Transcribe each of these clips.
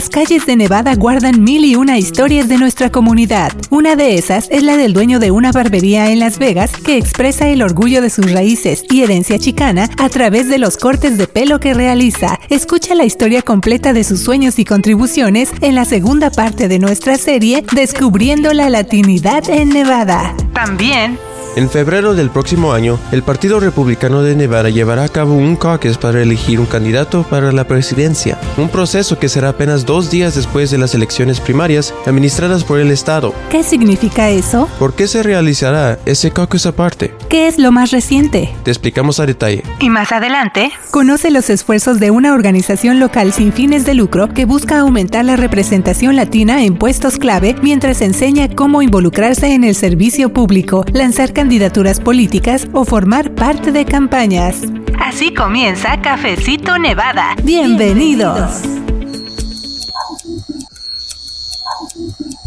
Las calles de Nevada guardan mil y una historias de nuestra comunidad. Una de esas es la del dueño de una barbería en Las Vegas que expresa el orgullo de sus raíces y herencia chicana a través de los cortes de pelo que realiza. Escucha la historia completa de sus sueños y contribuciones en la segunda parte de nuestra serie Descubriendo la Latinidad en Nevada. También en febrero del próximo año, el Partido Republicano de Nevada llevará a cabo un caucus para elegir un candidato para la presidencia, un proceso que será apenas dos días después de las elecciones primarias administradas por el Estado. ¿Qué significa eso? ¿Por qué se realizará ese caucus aparte? ¿Qué es lo más reciente? Te explicamos a detalle. Y más adelante, conoce los esfuerzos de una organización local sin fines de lucro que busca aumentar la representación latina en puestos clave mientras enseña cómo involucrarse en el servicio público, lanzar candidaturas políticas o formar parte de campañas. Así comienza Cafecito Nevada. Bienvenidos.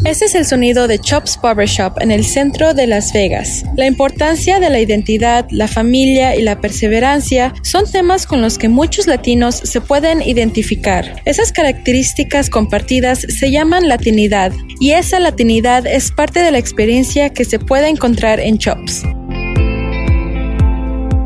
Este es el sonido de Chops Barbershop en el centro de Las Vegas. La importancia de la identidad, la familia y la perseverancia son temas con los que muchos latinos se pueden identificar. Esas características compartidas se llaman latinidad y esa latinidad es parte de la experiencia que se puede encontrar en Chops.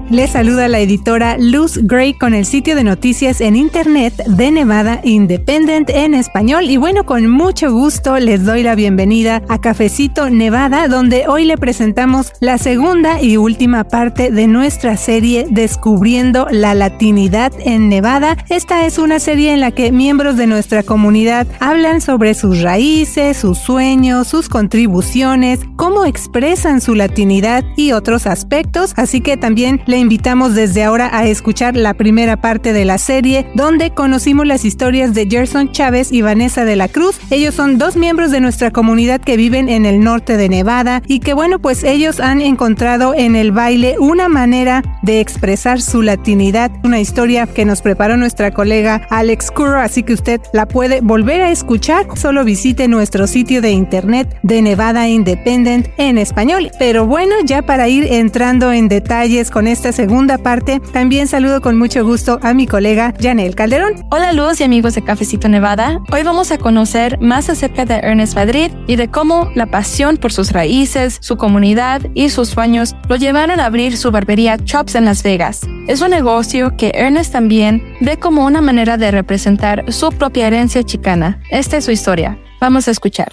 Les saluda la editora Luz Gray con el sitio de noticias en internet de Nevada Independent en español. Y bueno, con mucho gusto les doy la bienvenida a Cafecito Nevada, donde hoy le presentamos la segunda y última parte de nuestra serie Descubriendo la Latinidad en Nevada. Esta es una serie en la que miembros de nuestra comunidad hablan sobre sus raíces, sus sueños, sus contribuciones, cómo expresan su latinidad y otros aspectos. Así que también invitamos desde ahora a escuchar la primera parte de la serie, donde conocimos las historias de Gerson Chávez y Vanessa de la Cruz. Ellos son dos miembros de nuestra comunidad que viven en el norte de Nevada y que bueno, pues ellos han encontrado en el baile una manera de expresar su latinidad, una historia que nos preparó nuestra colega Alex Curro, así que usted la puede volver a escuchar, solo visite nuestro sitio de internet de Nevada Independent en español. Pero bueno, ya para ir entrando en detalles con esta segunda parte, también saludo con mucho gusto a mi colega Janel Calderón. Hola Luz y amigos de Cafecito Nevada. Hoy vamos a conocer más acerca de Ernest Madrid y de cómo la pasión por sus raíces, su comunidad y sus sueños lo llevaron a abrir su barbería Chops en Las Vegas. Es un negocio que Ernest también ve como una manera de representar su propia herencia chicana. Esta es su historia. Vamos a escuchar.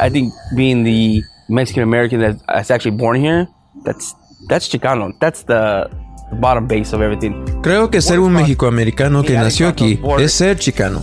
I think being the Mexican American that's actually born here, that's That's Chicano. That's the bottom base of everything. Creo que ser un mexicoamericano que nació aquí es ser chicano.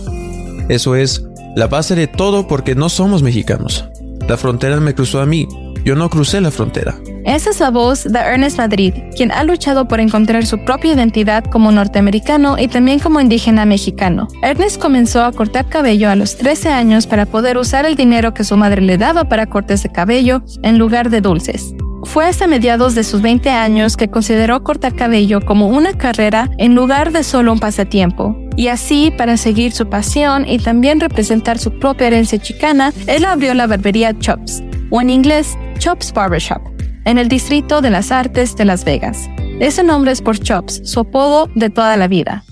Eso es la base de todo porque no somos mexicanos. La frontera me cruzó a mí. Yo no crucé la frontera. Esa es la voz de Ernest Madrid, quien ha luchado por encontrar su propia identidad como norteamericano y también como indígena mexicano. Ernest comenzó a cortar cabello a los 13 años para poder usar el dinero que su madre le daba para cortes de cabello en lugar de dulces. Fue hasta mediados de sus 20 años que consideró cortar cabello como una carrera en lugar de solo un pasatiempo. Y así, para seguir su pasión y también representar su propia herencia chicana, él abrió la barbería Chops, o en inglés Chops Barbershop, en el Distrito de las Artes de Las Vegas. Ese nombre es por Chops, su apodo de toda la vida.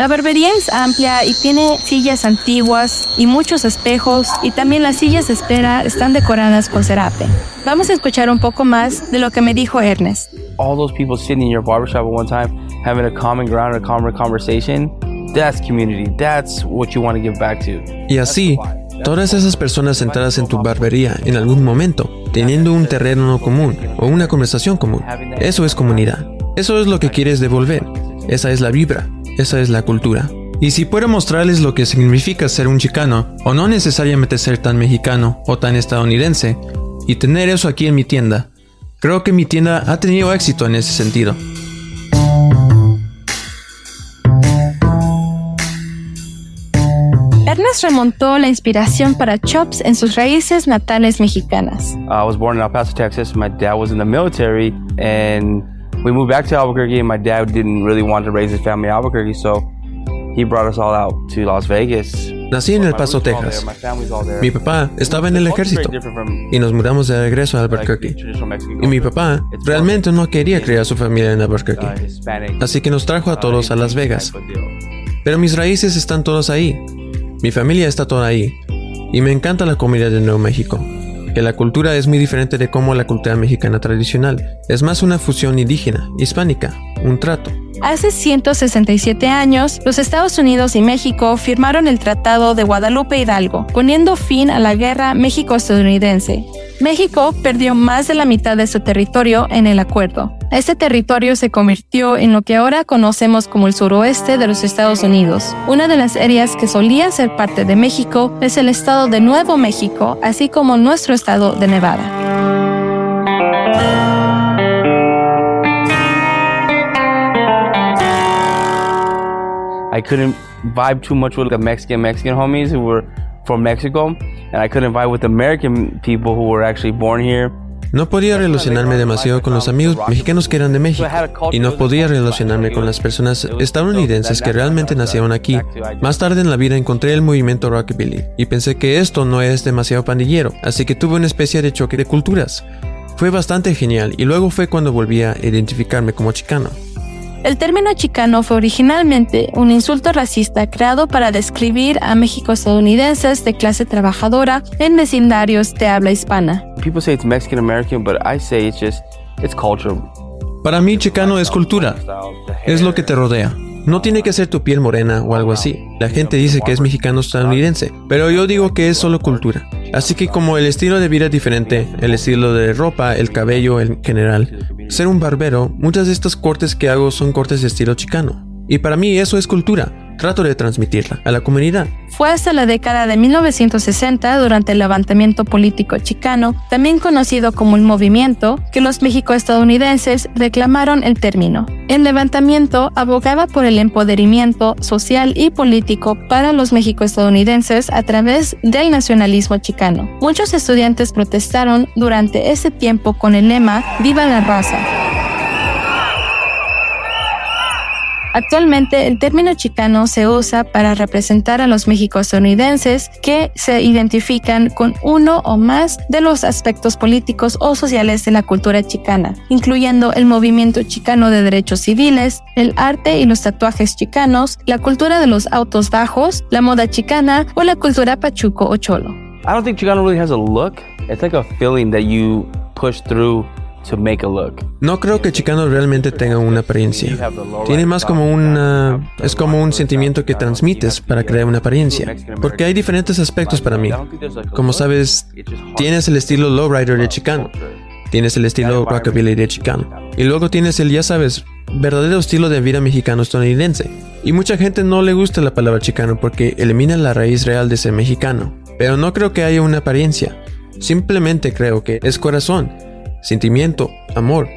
La barbería es amplia y tiene sillas antiguas y muchos espejos y también las sillas de espera están decoradas con cerape. Vamos a escuchar un poco más de lo que me dijo Ernest. All those people sitting in your barbershop at one time having a common ground, a common conversation, that's community. That's what you want to give back to. Y así, todas esas personas sentadas en tu barbería en algún momento, teniendo un terreno común o una conversación común, eso es comunidad. Eso es lo que quieres devolver. Esa es la vibra. Esa es la cultura. Y si puedo mostrarles lo que significa ser un chicano, o no necesariamente ser tan mexicano o tan estadounidense, y tener eso aquí en mi tienda, creo que mi tienda ha tenido éxito en ese sentido. Ernest remontó la inspiración para Chops en sus raíces natales mexicanas. I was born in El Paso, Texas. My dad was in the military and we moved back to Albuquerque, and my dad didn't really want to raise his family in Albuquerque, so he brought us all out to Las Vegas. Nací en El Paso, Texas. Mi papá estaba en el ejército y nos mudamos de regreso a Albuquerque. Y mi papá realmente no quería criar a su familia en Albuquerque, así que nos trajo a todos a Las Vegas. Pero mis raíces están todas ahí. Mi familia está toda ahí. Y me encanta la comida de Nuevo México. Que la cultura es muy diferente de como la cultura mexicana tradicional. Es más una fusión indígena, hispánica, un trato. Hace 167 años, los Estados Unidos y México firmaron el Tratado de Guadalupe Hidalgo, poniendo fin a la guerra México-estadounidense. México perdió más de la mitad de su territorio en el acuerdo. Este territorio se convirtió en lo que ahora conocemos como el suroeste de los Estados Unidos. Una de las áreas que solía ser parte de México es el estado de Nuevo México, así como nuestro estado de Nevada. I couldn't vibe too much with the Mexican Mexican homies who were from Mexico, and I couldn't vibe with American people who were actually born here. No podía relacionarme demasiado con los amigos mexicanos que eran de México y no podía relacionarme con las personas estadounidenses que realmente nacieron aquí. Más tarde en la vida encontré el movimiento rockabilly y pensé que esto no es demasiado pandillero, así que tuve una especie de choque de culturas. Fue bastante genial y luego fue cuando volví a identificarme como chicano. El término chicano fue originalmente un insulto racista creado para describir a México-estadounidenses de clase trabajadora en vecindarios de habla hispana. People say it's Mexican American, but I say it's just it's culture. Para mí, chicano es cultura. Es lo que te rodea. No tiene que ser tu piel morena o algo así. La gente dice que es mexicano estadounidense, pero yo digo que es solo cultura. Así que como el estilo de vida es diferente, el estilo de ropa, el cabello en general, ser un barbero, muchas de estas cortes que hago son cortes de estilo chicano. Y para mí eso es cultura. Trato de transmitirla a la comunidad. Fue hasta la década de 1960, durante el levantamiento político chicano, también conocido como el movimiento, que los mexicoestadounidenses reclamaron el término. El levantamiento abogaba por el empoderamiento social y político para los mexicoestadounidenses a través del nacionalismo chicano. Muchos estudiantes protestaron durante ese tiempo con el lema Viva la raza. Actualmente el término chicano se usa para representar a los mexicoestadounidenses que se identifican con uno o más de los aspectos políticos o sociales de la cultura chicana, incluyendo el movimiento chicano de derechos civiles, el arte y los tatuajes chicanos, la cultura de los autos bajos, la moda chicana o la cultura pachuco o cholo. I don't think Chicano really has a look. It's like a feeling that you push through No creo que Chicano realmente tenga una apariencia. Tiene más como una... es como un sentimiento que transmites para crear una apariencia. Porque hay diferentes aspectos para mí. Como sabes, tienes el estilo lowrider de Chicano. Tienes el estilo rockabilly de Chicano. Y luego tienes el, ya sabes, verdadero estilo de vida mexicano estadounidense. Y mucha gente no le gusta la palabra chicano porque elimina la raíz real de ser mexicano. Pero no creo que haya una apariencia. Simplemente creo que es corazón sentimiento, amor,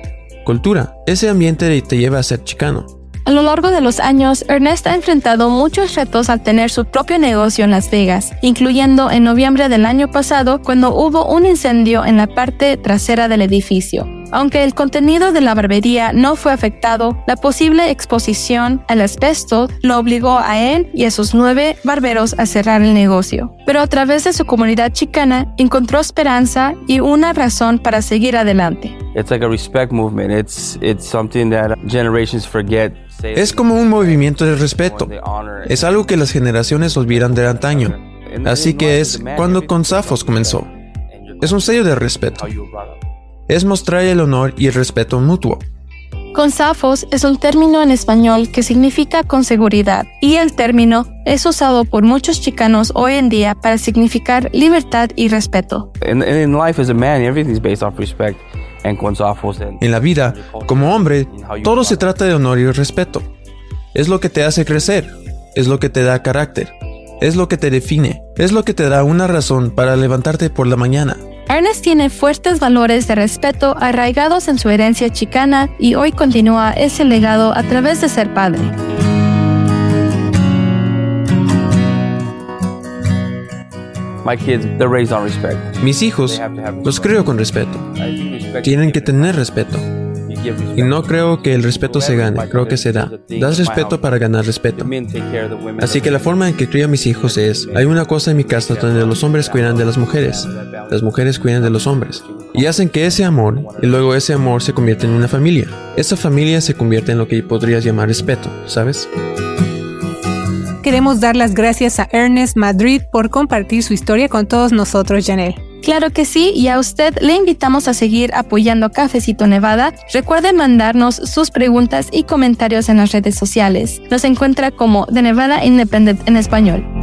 cultura. Ese ambiente te lleva a ser chicano. A lo largo de los años, Ernest ha enfrentado muchos retos al tener su propio negocio en Las Vegas, incluyendo en noviembre del año pasado cuando hubo un incendio en la parte trasera del edificio. Aunque el contenido de la barbería no fue afectado, la posible exposición al asbesto lo obligó a él y a sus nueve barberos a cerrar el negocio. Pero a través de su comunidad chicana encontró esperanza y una razón para seguir adelante. It's like a respect movement. It's it's something that generations forget. Es como un movimiento de respeto. Es algo que las generaciones olvidan de antaño. Así que es cuando con Zafos comenzó. Es un sello de respeto. Es mostrar el honor y el respeto mutuo. Con es un término en español que significa con seguridad y el término es usado por muchos chicanos hoy en día para significar libertad y respeto. En la vida, como hombre, todo se trata de honor y respeto. Es lo que te hace crecer, es lo que te da carácter, es lo que te define, es lo que te da una razón para levantarte por la mañana. Ernest tiene fuertes valores de respeto arraigados en su herencia chicana y hoy continúa ese legado a través de ser padre. my kids, they're raised on respect. Mis hijos los creo con respeto. Tienen que tener respeto. Y no creo que el respeto se gane, creo que se da. Das respeto para ganar respeto. Así que la forma en que crío a mis hijos es, hay una cosa en mi casa donde los hombres cuidan de las mujeres, las mujeres cuidan de los hombres, y hacen que ese amor, y luego ese amor se convierte en una familia. Esa familia se convierte en lo que podrías llamar respeto, ¿sabes? queremos dar las gracias a Ernest Madrid por compartir su historia con todos nosotros, Janelle. Claro que sí, y a usted le invitamos a seguir apoyando Cafecito Nevada. Recuerde mandarnos sus preguntas y comentarios en las redes sociales. Nos encuentra como The Nevada Independent en español.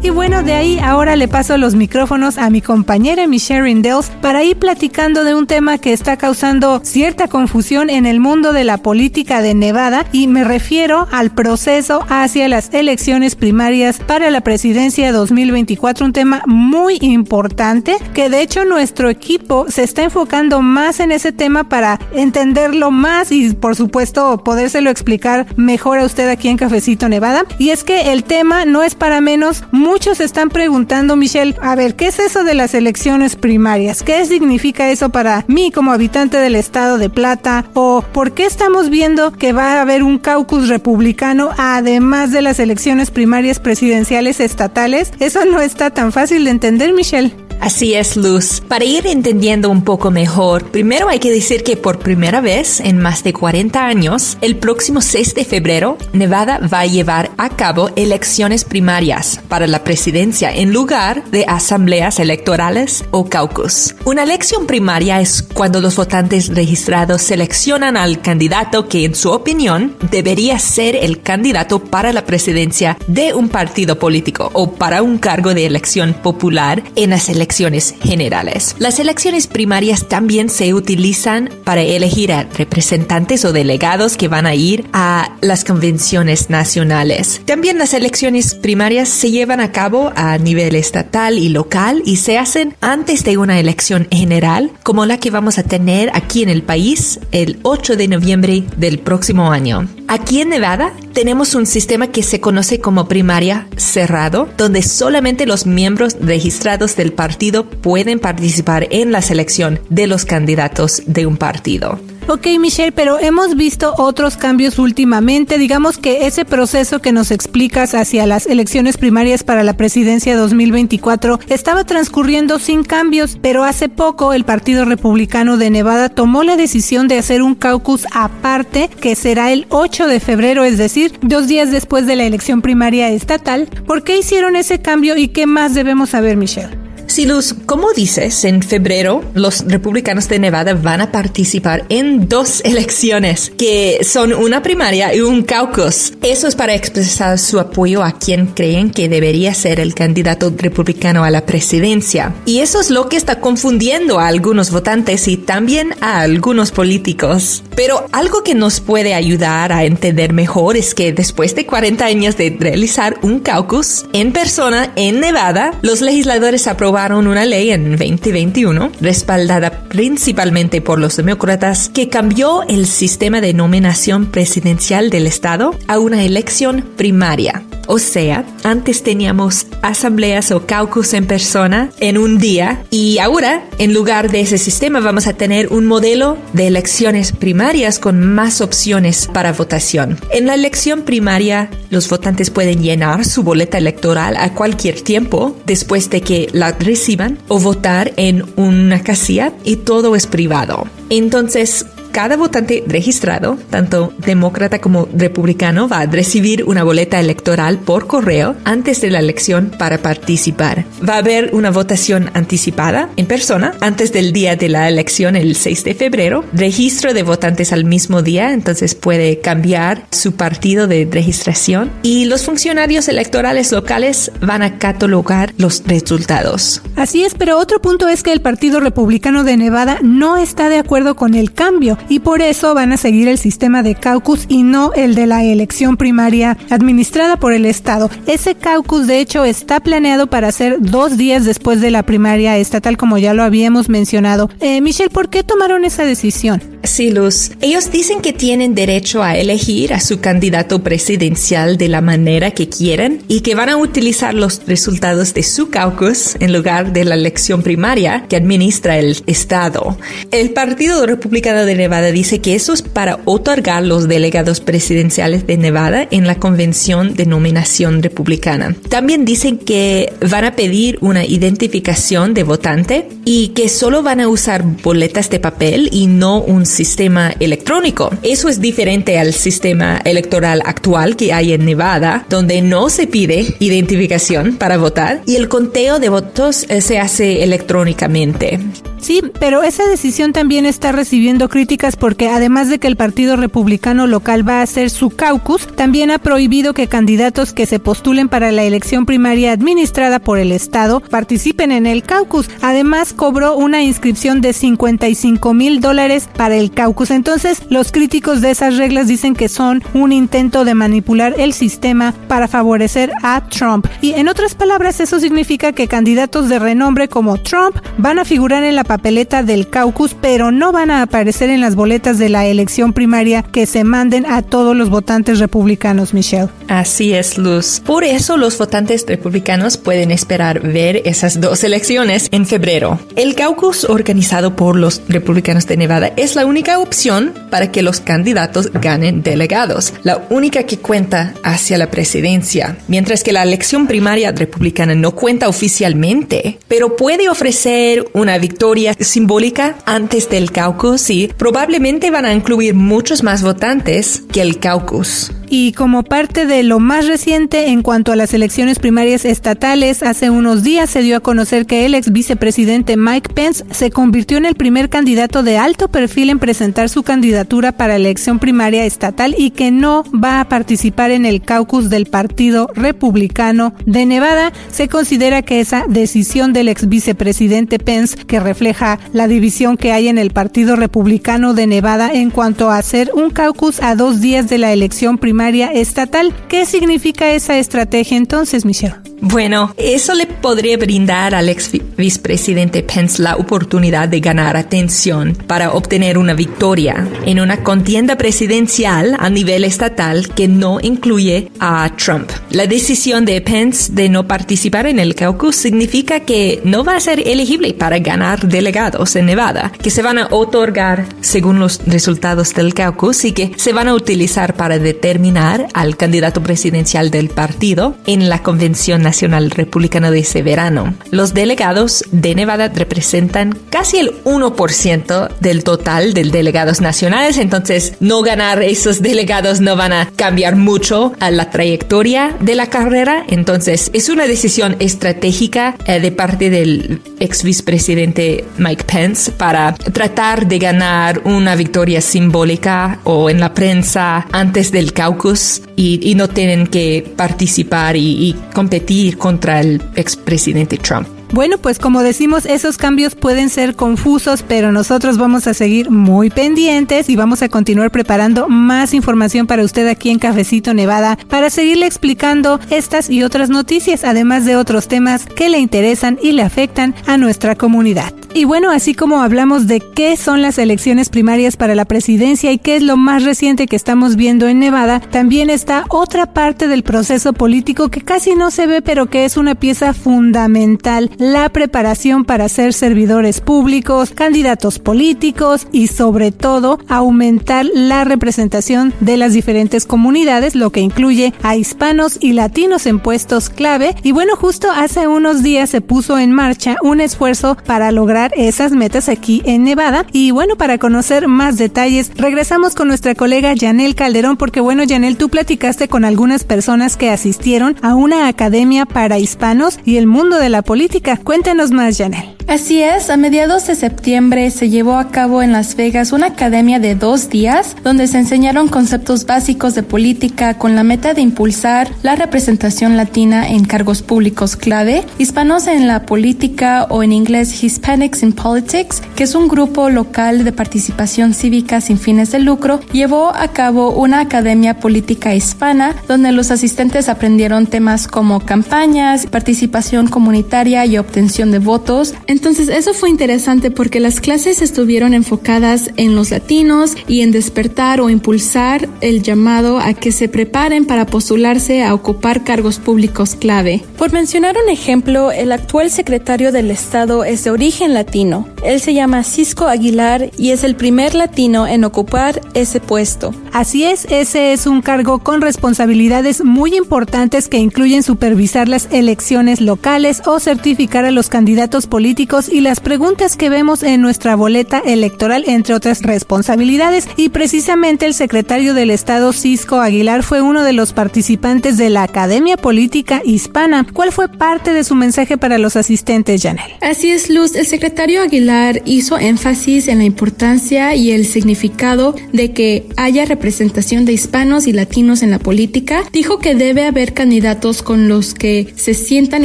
Y bueno, de ahí ahora le paso los micrófonos a mi compañera Michelle Rindels para ir platicando de un tema que está causando cierta confusión en el mundo de la política de Nevada y me refiero al proceso hacia las elecciones primarias para la presidencia 2024, un tema muy importante que de hecho nuestro equipo se está enfocando más en ese tema para entenderlo más y por supuesto podérselo explicar mejor a usted aquí en Cafecito Nevada. Y es que el tema no es para menos Muchos están preguntando, Michelle, a ver, ¿qué es eso de las elecciones primarias? ¿Qué significa eso para mí como habitante del estado de Plata? ¿O por qué estamos viendo que va a haber un caucus republicano además de las elecciones primarias presidenciales estatales? Eso no está tan fácil de entender, Michelle. Así es, Luz. Para ir entendiendo un poco mejor, primero hay que decir que por primera vez en más de 40 años, el próximo 6 de febrero, Nevada va a llevar a cabo elecciones primarias para la presidencia en lugar de asambleas electorales o caucus. Una elección primaria es cuando los votantes registrados seleccionan al candidato que en su opinión debería ser el candidato para la presidencia de un partido político o para un cargo de elección popular en las elecciones elecciones generales. Las elecciones primarias también se utilizan para elegir a representantes o delegados que van a ir a las convenciones nacionales. También las elecciones primarias se llevan a cabo a nivel estatal y local y se hacen antes de una elección general como la que vamos a tener aquí en el país el 8 de noviembre del próximo año. Aquí en Nevada tenemos un sistema que se conoce como primaria cerrado, donde solamente los miembros registrados del partido pueden participar en la selección de los candidatos de un partido. Ok, Michelle, pero hemos visto otros cambios últimamente. Digamos que ese proceso que nos explicas hacia las elecciones primarias para la presidencia 2024 estaba transcurriendo sin cambios, pero hace poco el Partido Republicano de Nevada tomó la decisión de hacer un caucus aparte que será el 8 de febrero, es decir, dos días después de la elección primaria estatal. ¿Por qué hicieron ese cambio y qué más debemos saber, Michelle? Sí, Luz, como dices, en febrero los republicanos de Nevada van a participar en dos elecciones, que son una primaria y un caucus. Eso es para expresar su apoyo a quien creen que debería ser el candidato republicano a la presidencia. Y eso es lo que está confundiendo a algunos votantes y también a algunos políticos. Pero algo que nos puede ayudar a entender mejor es que después de 40 años de realizar un caucus en persona en Nevada, los legisladores aprobaron una ley en 2021, respaldada principalmente por los demócratas, que cambió el sistema de nominación presidencial del Estado a una elección primaria. O sea, antes teníamos asambleas o caucus en persona en un día y ahora, en lugar de ese sistema, vamos a tener un modelo de elecciones primarias con más opciones para votación. En la elección primaria, los votantes pueden llenar su boleta electoral a cualquier tiempo después de que la reciban o votar en una casilla y todo es privado. Entonces, cada votante registrado, tanto demócrata como republicano, va a recibir una boleta electoral por correo antes de la elección para participar. Va a haber una votación anticipada en persona antes del día de la elección, el 6 de febrero. Registro de votantes al mismo día, entonces puede cambiar su partido de registración. Y los funcionarios electorales locales van a catalogar los resultados. Así es, pero otro punto es que el Partido Republicano de Nevada no está de acuerdo con el cambio y por eso van a seguir el sistema de caucus y no el de la elección primaria administrada por el Estado. Ese caucus de hecho está planeado para ser dos días después de la primaria estatal como ya lo habíamos mencionado. Eh, Michelle, ¿por qué tomaron esa decisión? Sí, Luz. Ellos dicen que tienen derecho a elegir a su candidato presidencial de la manera que quieren y que van a utilizar los resultados de su caucus en lugar de la elección primaria que administra el Estado. El Partido Republicano de Nevada dice que eso es para otorgar los delegados presidenciales de Nevada en la convención de nominación republicana. También dicen que van a pedir una identificación de votante y que solo van a usar boletas de papel y no un sistema electrónico. Eso es diferente al sistema electoral actual que hay en Nevada, donde no se pide identificación para votar y el conteo de votos eh, se hace electrónicamente. Sí, pero esa decisión también está recibiendo críticas porque además de que el Partido Republicano local va a hacer su caucus, también ha prohibido que candidatos que se postulen para la elección primaria administrada por el Estado participen en el caucus. Además, cobró una inscripción de 55 mil dólares para el caucus. Entonces, los críticos de esas reglas dicen que son un intento de manipular el sistema para favorecer a Trump. Y en otras palabras, eso significa que candidatos de renombre como Trump van a figurar en la papeleta del caucus, pero no van a aparecer en las boletas de la elección primaria que se manden a todos los votantes republicanos, Michelle. Así es, Luz. Por eso los votantes republicanos pueden esperar ver esas dos elecciones en febrero. El caucus organizado por los republicanos de Nevada es la única opción para que los candidatos ganen delegados, la única que cuenta hacia la presidencia, mientras que la elección primaria republicana no cuenta oficialmente, pero puede ofrecer una victoria simbólica antes del caucus y probablemente van a incluir muchos más votantes que el caucus. Y como parte de lo más reciente en cuanto a las elecciones primarias estatales, hace unos días se dio a conocer que el ex vicepresidente Mike Pence se convirtió en el primer candidato de alto perfil en presentar su candidatura para elección primaria estatal y que no va a participar en el caucus del Partido Republicano de Nevada. Se considera que esa decisión del ex vicepresidente Pence, que refleja la división que hay en el Partido Republicano de Nevada en cuanto a hacer un caucus a dos días de la elección primaria, estatal. ¿Qué significa esa estrategia entonces, Michelle? Bueno, eso le podría brindar al ex vicepresidente Pence la oportunidad de ganar atención para obtener una victoria en una contienda presidencial a nivel estatal que no incluye a Trump. La decisión de Pence de no participar en el caucus significa que no va a ser elegible para ganar delegados en Nevada, que se van a otorgar según los resultados del caucus y que se van a utilizar para determinar al candidato presidencial del partido en la convención Nacional Republicano de ese verano. Los delegados de Nevada representan casi el 1% del total de delegados nacionales, entonces no ganar esos delegados no van a cambiar mucho a la trayectoria de la carrera, entonces es una decisión estratégica eh, de parte del ex vicepresidente Mike Pence para tratar de ganar una victoria simbólica o en la prensa antes del caucus y, no tienen que participar y competir contra el expresidente Trump. Bueno, pues como decimos, esos cambios pueden ser confusos, pero nosotros vamos a seguir muy pendientes y vamos a continuar preparando más información para usted aquí en Cafecito Nevada para seguirle explicando estas y otras noticias, además de otros temas que le interesan y le afectan a nuestra comunidad. Y bueno, así como hablamos de qué son las elecciones primarias para la presidencia y qué es lo más reciente que estamos viendo en Nevada, también está otra parte del proceso político que casi no se ve, pero que es una pieza fundamental la preparación para ser servidores públicos, candidatos políticos y sobre todo aumentar la representación de las diferentes comunidades, lo que incluye a hispanos y latinos en puestos clave. Y bueno, justo hace unos días se puso en marcha un esfuerzo para lograr esas metas aquí en Nevada. Y bueno, para conocer más detalles, regresamos con nuestra colega Janel Calderón, porque bueno, Janel, tú platicaste con algunas personas que asistieron a una academia para hispanos y el mundo de la política Cuéntenos más, Janel. Así es, a mediados de septiembre se llevó a cabo en Las Vegas una academia de dos días donde se enseñaron conceptos básicos de política con la meta de impulsar la representación latina en cargos públicos clave, hispanos en la política o en inglés Hispanics in Politics, que es un grupo local de participación cívica sin fines de lucro, llevó a cabo una academia política hispana donde los asistentes aprendieron temas como campañas, participación comunitaria y y obtención de votos. Entonces eso fue interesante porque las clases estuvieron enfocadas en los latinos y en despertar o impulsar el llamado a que se preparen para postularse a ocupar cargos públicos clave. Por mencionar un ejemplo, el actual secretario del Estado es de origen latino. Él se llama Cisco Aguilar y es el primer latino en ocupar ese puesto. Así es, ese es un cargo con responsabilidades muy importantes que incluyen supervisar las elecciones locales o certificar a los candidatos políticos y las preguntas que vemos en nuestra boleta electoral, entre otras responsabilidades. Y precisamente el secretario del Estado, Cisco Aguilar, fue uno de los participantes de la Academia Política Hispana. ¿Cuál fue parte de su mensaje para los asistentes, Janel? Así es, Luz. El secretario Aguilar hizo énfasis en la importancia y el significado de que haya representación de hispanos y latinos en la política. Dijo que debe haber candidatos con los que se sientan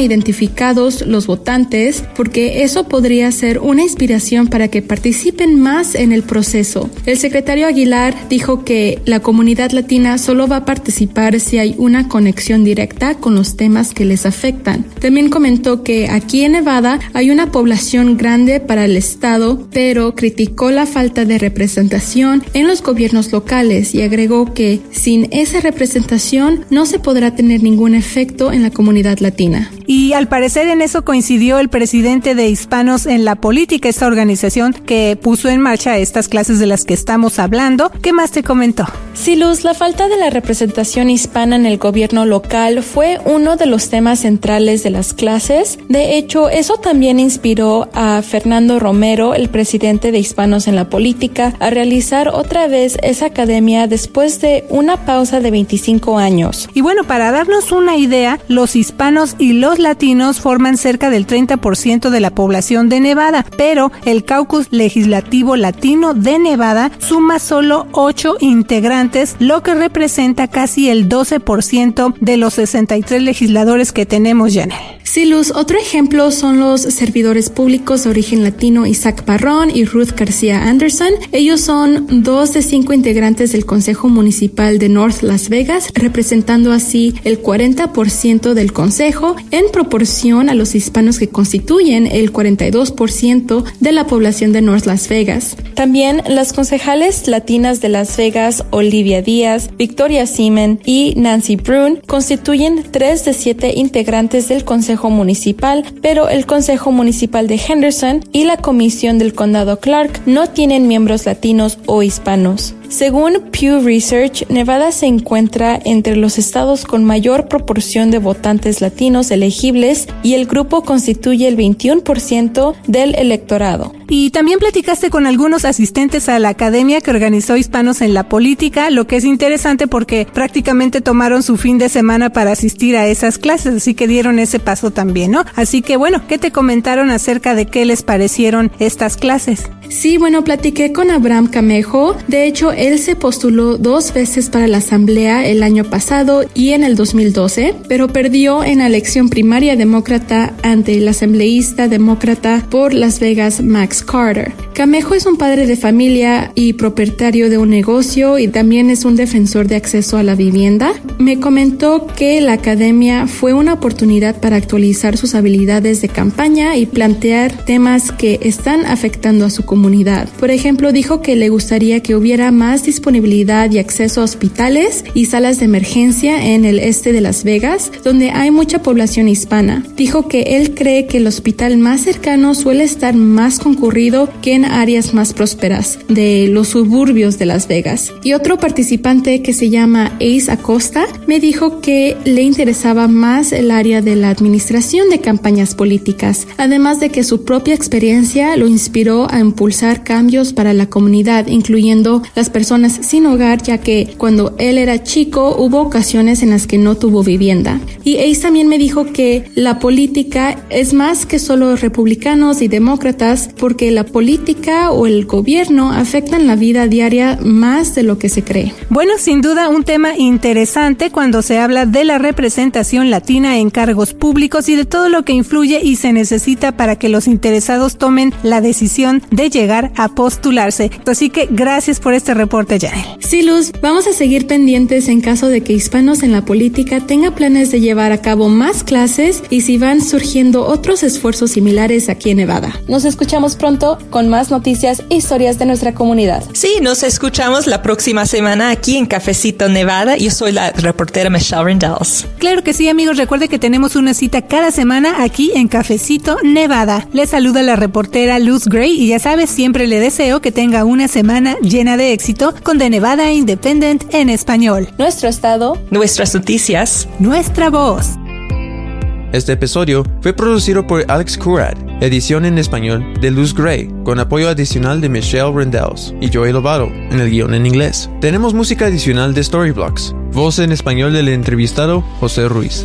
identificados los votantes, porque eso podría ser una inspiración para que participen más en el proceso. El secretario Aguilar dijo que la comunidad latina solo va a participar si hay una conexión directa con los temas que les afectan. También comentó que aquí en Nevada hay una población grande para el Estado, pero criticó la falta de representación en los gobiernos locales y agregó que sin esa representación no se podrá tener ningún efecto en la comunidad latina. Y al parecer en eso coincidió el presidente de Hispanos en la Política, esta organización que puso en marcha estas clases de las que estamos hablando. ¿Qué más te comentó? Sí, Luz, la falta de la representación hispana en el gobierno local fue uno de los temas centrales de las clases. De hecho, eso también inspiró a Fernando Romero, el presidente de Hispanos en la Política, a realizar otra vez esa academia después de una pausa de 25 años. Y bueno, para darnos una idea, los hispanos y los latinos forman cerca del 30% de la población de Nevada, pero el caucus legislativo latino de Nevada suma solo 8 integrantes, lo que representa casi el 12% de los 63 legisladores que tenemos, Janel. Sí, Luz, otro ejemplo son los servidores públicos de origen latino Isaac Barrón y Ruth García Anderson. Ellos son dos de cinco integrantes del Consejo Municipal de North Las Vegas, representando así el 40% del Consejo en proporción a los que constituyen el 42% de la población de North Las Vegas. También las concejales latinas de Las Vegas, Olivia Díaz, Victoria Seaman y Nancy Brun, constituyen tres de siete integrantes del Consejo Municipal, pero el Consejo Municipal de Henderson y la Comisión del Condado Clark no tienen miembros latinos o hispanos. Según Pew Research, Nevada se encuentra entre los estados con mayor proporción de votantes latinos elegibles y el grupo constituye el 21% del electorado. Y también platicaste con algunos asistentes a la academia que organizó Hispanos en la Política, lo que es interesante porque prácticamente tomaron su fin de semana para asistir a esas clases, así que dieron ese paso también, ¿no? Así que bueno, ¿qué te comentaron acerca de qué les parecieron estas clases? Sí, bueno, platiqué con Abraham Camejo. De hecho, él se postuló dos veces para la asamblea el año pasado y en el 2012, pero perdió en la elección primaria demócrata ante el asambleísta demócrata por Las Vegas, Max Carter. Camejo es un padre de familia y propietario de un negocio y también es un defensor de acceso a la vivienda. Me comentó que la academia fue una oportunidad para actualizar sus habilidades de campaña y plantear temas que están afectando a su comunidad. Por ejemplo, dijo que le gustaría que hubiera más disponibilidad y acceso a hospitales y salas de emergencia en el este de Las Vegas, donde hay mucha población hispana. Dijo que él cree que el hospital más cercano suele estar más concurrido que en áreas más prósperas de los suburbios de Las Vegas. Y otro participante que se llama Ace Acosta me dijo que le interesaba más el área de la administración de campañas políticas, además de que su propia experiencia lo inspiró a impulsar cambios para la comunidad, incluyendo las personas sin hogar, ya que cuando él era chico hubo ocasiones en las que no tuvo vivienda. Y Ace también me dijo que la política es más que solo republicanos y demócratas, porque la política o el gobierno afectan la vida diaria más de lo que se cree. Bueno, sin duda un tema interesante cuando se habla de la representación latina en cargos públicos y de todo lo que influye y se necesita para que los interesados tomen la decisión de llegar a postularse. Así que gracias por este reporte, Janel. Sí, Luz, vamos a seguir pendientes en caso de que Hispanos en la Política tenga planes de llevar a cabo más clases y si van surgiendo otros esfuerzos similares aquí en Nevada. Nos escuchamos pronto con más noticias e historias de nuestra comunidad. Sí, nos escuchamos la próxima semana aquí en Cafecito Nevada. Yo soy la reportera Michelle Rendells. Claro que sí, amigos. Recuerde que tenemos una cita cada semana aquí en Cafecito Nevada. Les saluda la reportera Luz Gray y ya sabes, siempre le deseo que tenga una semana llena de éxito con The Nevada Independent en español. Nuestro estado, nuestras noticias, nuestra voz. Este episodio fue producido por Alex Curad, edición en español de Luz Gray, con apoyo adicional de Michelle Rendells y Joey Lovato en el guion en inglés. Tenemos música adicional de Storyblocks, voz en español del entrevistado José Ruiz.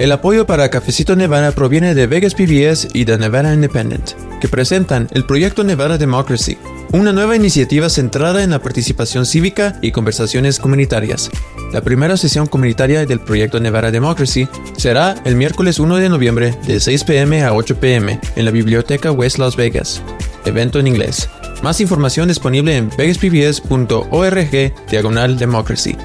El apoyo para Cafecito Nevada proviene de Vegas PBS y de Nevada Independent, que presentan el proyecto Nevada Democracy, una nueva iniciativa centrada en la participación cívica y conversaciones comunitarias. La primera sesión comunitaria del proyecto Nevada Democracy será el miércoles 1 de noviembre de 6 pm a 8 pm en la Biblioteca West Las Vegas. Evento en inglés. Más información disponible en vegaspbs.org diagonal democracy.